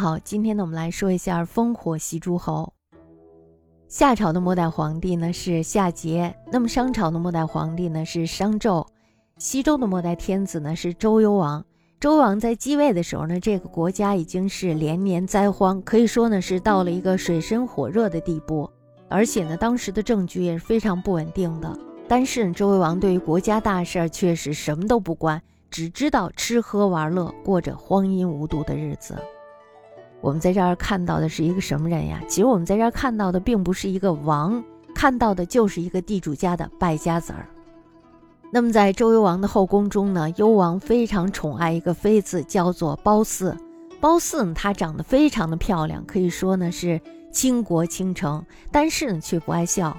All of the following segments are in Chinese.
好，今天呢，我们来说一下烽火戏诸侯。夏朝的末代皇帝呢是夏桀，那么商朝的末代皇帝呢是商纣，西周的末代天子呢是周幽王。周幽王在继位的时候呢，这个国家已经是连年灾荒，可以说呢是到了一个水深火热的地步，而且呢当时的政局也是非常不稳定的。但是周幽王对于国家大事确实什么都不管，只知道吃喝玩乐，过着荒淫无度的日子。我们在这儿看到的是一个什么人呀？其实我们在这儿看到的并不是一个王，看到的就是一个地主家的败家子儿。那么在周幽王的后宫中呢，幽王非常宠爱一个妃子，叫做褒姒。褒姒呢，她长得非常的漂亮，可以说呢是倾国倾城，但是呢却不爱笑。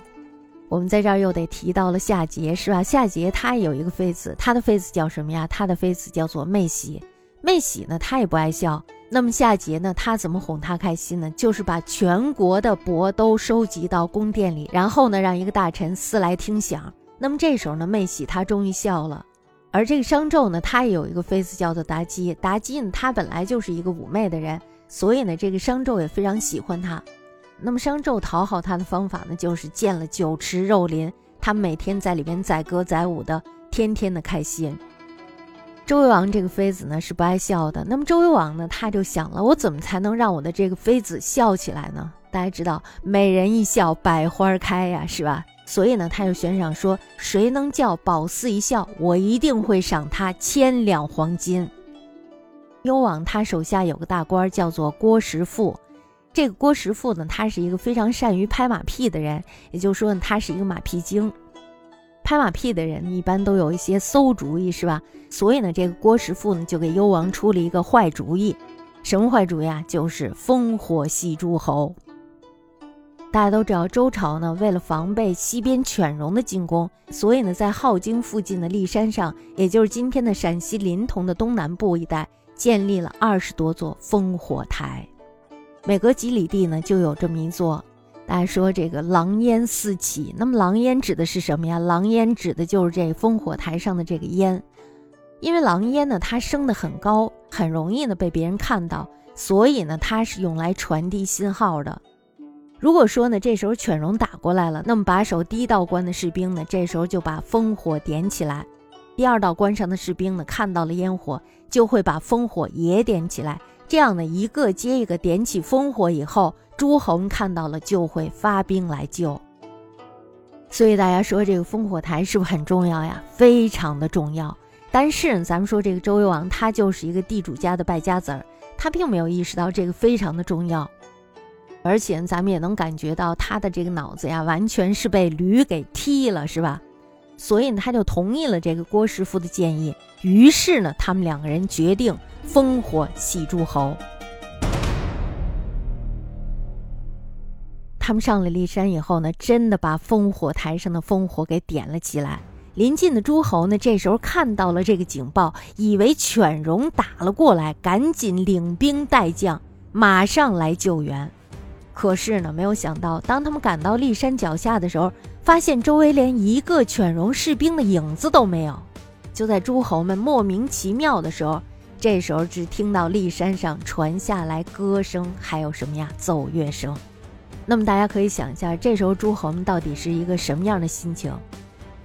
我们在这儿又得提到了夏桀，是吧？夏桀他也有一个妃子，他的妃子叫什么呀？他的妃子叫做媚喜。媚喜呢，他也不爱笑。那么夏桀呢？他怎么哄他开心呢？就是把全国的帛都收集到宫殿里，然后呢，让一个大臣撕来听响。那么这时候呢，妹喜他终于笑了。而这个商纣呢，他也有一个妃子叫做妲己。妲己呢，她本来就是一个妩媚的人，所以呢，这个商纣也非常喜欢她。那么商纣讨好她的方法呢，就是建了酒池肉林，他们每天在里边载歌载舞的，天天的开心。周幽王这个妃子呢是不爱笑的，那么周幽王呢他就想了，我怎么才能让我的这个妃子笑起来呢？大家知道，美人一笑百花开呀，是吧？所以呢，他就悬赏说，谁能叫褒姒一笑，我一定会赏他千两黄金。幽王他手下有个大官叫做郭石父，这个郭石父呢，他是一个非常善于拍马屁的人，也就是说呢，他是一个马屁精。拍马屁的人一般都有一些馊主意，是吧？所以呢，这个郭师傅呢就给幽王出了一个坏主意。什么坏主意啊？就是烽火戏诸侯。大家都知道，周朝呢为了防备西边犬戎的进攻，所以呢在镐京附近的骊山上，也就是今天的陕西临潼的东南部一带，建立了二十多座烽火台。每隔几里地呢就有这么一座。大家说这个狼烟四起，那么狼烟指的是什么呀？狼烟指的就是这烽火台上的这个烟，因为狼烟呢，它升得很高，很容易呢被别人看到，所以呢，它是用来传递信号的。如果说呢，这时候犬戎打过来了，那么把守第一道关的士兵呢，这时候就把烽火点起来，第二道关上的士兵呢，看到了烟火，就会把烽火也点起来，这样呢，一个接一个点起烽火以后。诸侯看到了就会发兵来救，所以大家说这个烽火台是不是很重要呀？非常的重要。但是咱们说这个周幽王他就是一个地主家的败家子儿，他并没有意识到这个非常的重要，而且咱们也能感觉到他的这个脑子呀，完全是被驴给踢了，是吧？所以呢，他就同意了这个郭师傅的建议。于是呢，他们两个人决定烽火戏诸侯。他们上了骊山以后呢，真的把烽火台上的烽火给点了起来。临近的诸侯呢，这时候看到了这个警报，以为犬戎打了过来，赶紧领兵带将，马上来救援。可是呢，没有想到，当他们赶到骊山脚下的时候，发现周围连一个犬戎士兵的影子都没有。就在诸侯们莫名其妙的时候，这时候只听到骊山上传下来歌声，还有什么呀？奏乐声。那么大家可以想一下，这时候诸侯们到底是一个什么样的心情？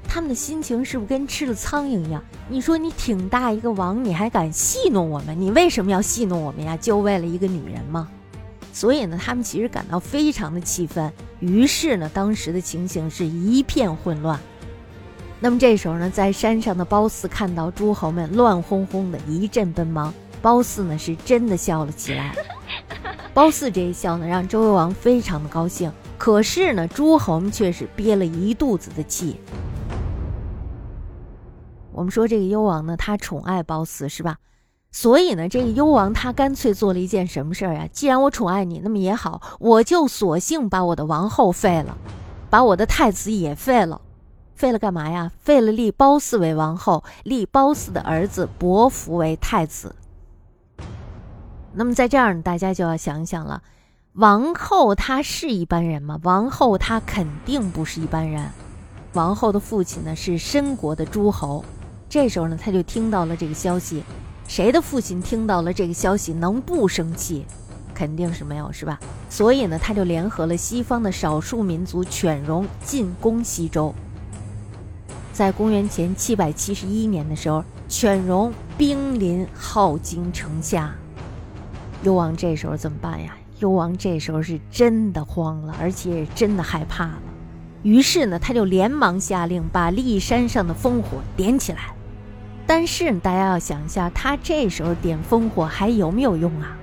他们的心情是不是跟吃了苍蝇一样？你说你挺大一个王，你还敢戏弄我们？你为什么要戏弄我们呀？就为了一个女人吗？所以呢，他们其实感到非常的气愤。于是呢，当时的情形是一片混乱。那么这时候呢，在山上的褒姒看到诸侯们乱哄哄的，一阵奔忙，褒姒呢是真的笑了起来。褒姒这一笑呢，让周幽王非常的高兴。可是呢，诸侯们却是憋了一肚子的气。我们说这个幽王呢，他宠爱褒姒是吧？所以呢，这个幽王他干脆做了一件什么事儿呀？既然我宠爱你，那么也好，我就索性把我的王后废了，把我的太子也废了。废了干嘛呀？废了立褒姒为王后，立褒姒的儿子伯服为太子。那么在这儿呢，大家就要想想了，王后她是一般人吗？王后她肯定不是一般人。王后的父亲呢是申国的诸侯，这时候呢他就听到了这个消息。谁的父亲听到了这个消息能不生气？肯定是没有，是吧？所以呢，他就联合了西方的少数民族犬戎进攻西周。在公元前七百七十一年的时候，犬戎兵临镐京城下。幽王这时候怎么办呀？幽王这时候是真的慌了，而且真的害怕了。于是呢，他就连忙下令把骊山上的烽火点起来。但是大家要想一下，他这时候点烽火还有没有用啊？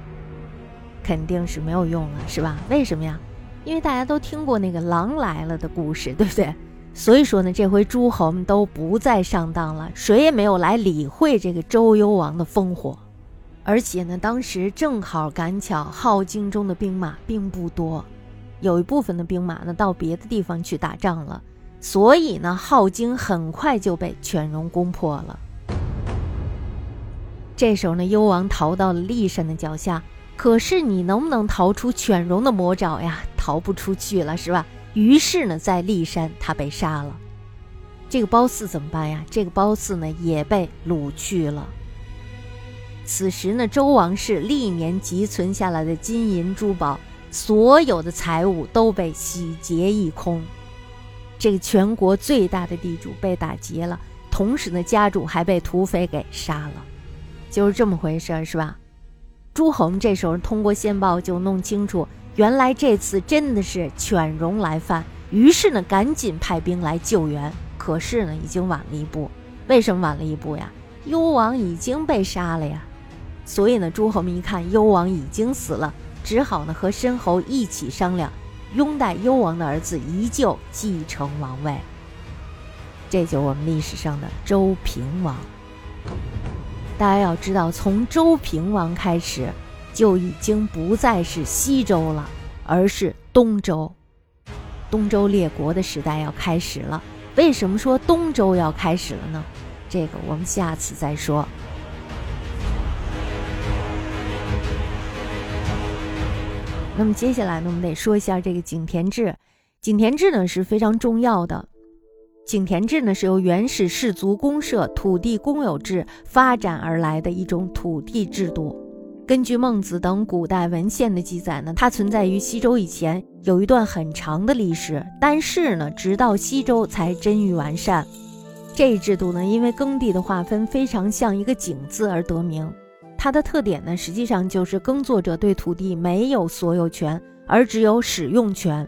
肯定是没有用了，是吧？为什么呀？因为大家都听过那个狼来了的故事，对不对？所以说呢，这回诸侯们都不再上当了，谁也没有来理会这个周幽王的烽火。而且呢，当时正好赶巧，镐京中的兵马并不多，有一部分的兵马呢到别的地方去打仗了，所以呢，镐京很快就被犬戎攻破了。这时候呢，幽王逃到了骊山的脚下。可是你能不能逃出犬戎的魔爪呀？逃不出去了，是吧？于是呢，在骊山他被杀了。这个褒姒怎么办呀？这个褒姒呢也被掳去了。此时呢，周王室历年积存下来的金银珠宝，所有的财物都被洗劫一空。这个全国最大的地主被打劫了，同时呢，家主还被土匪给杀了，就是这么回事儿，是吧？诸侯们这时候通过线报就弄清楚，原来这次真的是犬戎来犯，于是呢赶紧派兵来救援。可是呢已经晚了一步，为什么晚了一步呀？幽王已经被杀了呀。所以呢诸侯们一看幽王已经死了，只好呢和申侯一起商量，拥戴幽王的儿子宜臼继承王位。这就是我们历史上的周平王。大家要知道，从周平王开始，就已经不再是西周了，而是东周。东周列国的时代要开始了。为什么说东周要开始了呢？这个我们下次再说。那么接下来呢，我们得说一下这个井田制。井田制呢是非常重要的。井田制呢，是由原始氏族公社土地公有制发展而来的一种土地制度。根据孟子等古代文献的记载呢，它存在于西周以前，有一段很长的历史。但是呢，直到西周才臻于完善。这一制度呢，因为耕地的划分非常像一个井字而得名。它的特点呢，实际上就是耕作者对土地没有所有权，而只有使用权。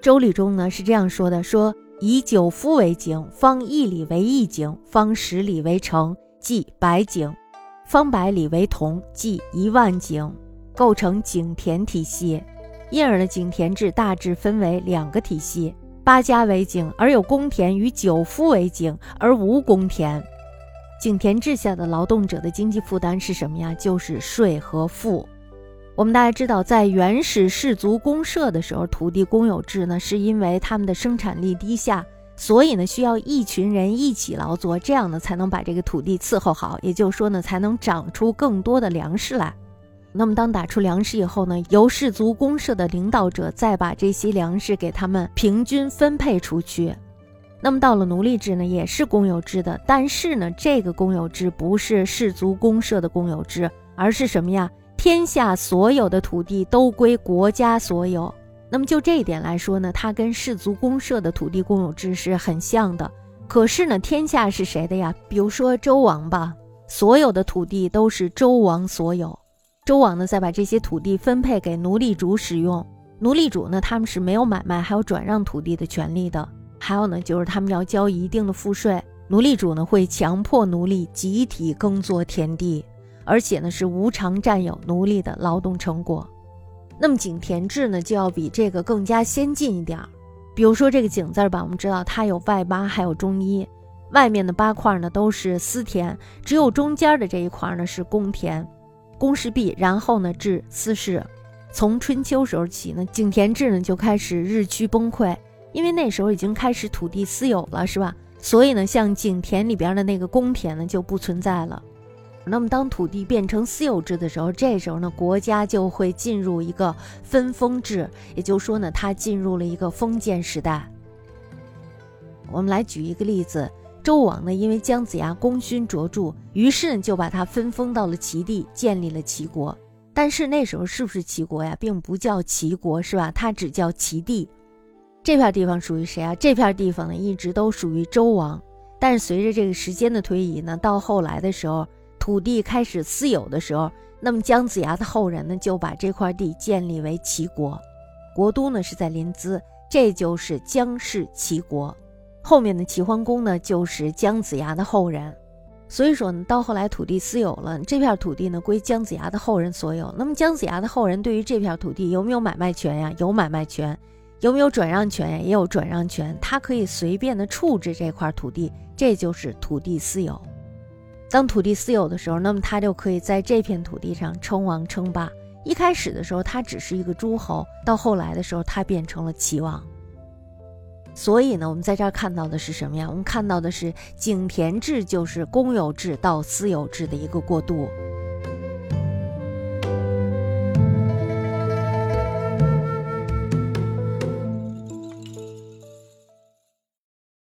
周礼中呢是这样说的：说。以九夫为井，方一里为一井，方十里为城，即百井；方百里为同，即一万井，构成井田体系。因而呢，井田制大致分为两个体系：八家为井而有公田，与九夫为井而无公田。井田制下的劳动者的经济负担是什么呀？就是税和赋。我们大家知道，在原始氏族公社的时候，土地公有制呢，是因为他们的生产力低下，所以呢需要一群人一起劳作，这样呢才能把这个土地伺候好，也就是说呢才能长出更多的粮食来。那么当打出粮食以后呢，由氏族公社的领导者再把这些粮食给他们平均分配出去。那么到了奴隶制呢，也是公有制的，但是呢这个公有制不是氏族公社的公有制，而是什么呀？天下所有的土地都归国家所有。那么就这一点来说呢，它跟氏族公社的土地公有制是很像的。可是呢，天下是谁的呀？比如说周王吧，所有的土地都是周王所有。周王呢，再把这些土地分配给奴隶主使用。奴隶主呢，他们是没有买卖还有转让土地的权利的。还有呢，就是他们要交一定的赋税。奴隶主呢，会强迫奴隶集体耕作田地。而且呢，是无偿占有奴隶的劳动成果。那么井田制呢，就要比这个更加先进一点儿。比如说这个井字吧，我们知道它有外八，还有中一。外面的八块呢都是私田，只有中间的这一块呢是公田。公室毕，然后呢至私室。从春秋时候起呢，井田制呢就开始日趋崩溃，因为那时候已经开始土地私有了，是吧？所以呢，像井田里边的那个公田呢就不存在了。那么，当土地变成私有制的时候，这时候呢，国家就会进入一个分封制，也就是说呢，它进入了一个封建时代。我们来举一个例子：周王呢，因为姜子牙功勋卓著，于是呢就把他分封到了齐地，建立了齐国。但是那时候是不是齐国呀？并不叫齐国，是吧？它只叫齐地。这片地方属于谁啊？这片地方呢，一直都属于周王。但是随着这个时间的推移呢，到后来的时候，土地开始私有的时候，那么姜子牙的后人呢，就把这块地建立为齐国，国都呢是在临淄，这就是姜氏齐国。后面的齐桓公呢，就是姜子牙的后人。所以说呢，到后来土地私有了，这片土地呢归姜子牙的后人所有。那么姜子牙的后人对于这片土地有没有买卖权呀？有买卖权，有没有转让权呀？也有转让权，他可以随便的处置这块土地，这就是土地私有。当土地私有的时候，那么他就可以在这片土地上称王称霸。一开始的时候，他只是一个诸侯，到后来的时候，他变成了齐王。所以呢，我们在这儿看到的是什么呀？我们看到的是井田制，就是公有制到私有制的一个过渡。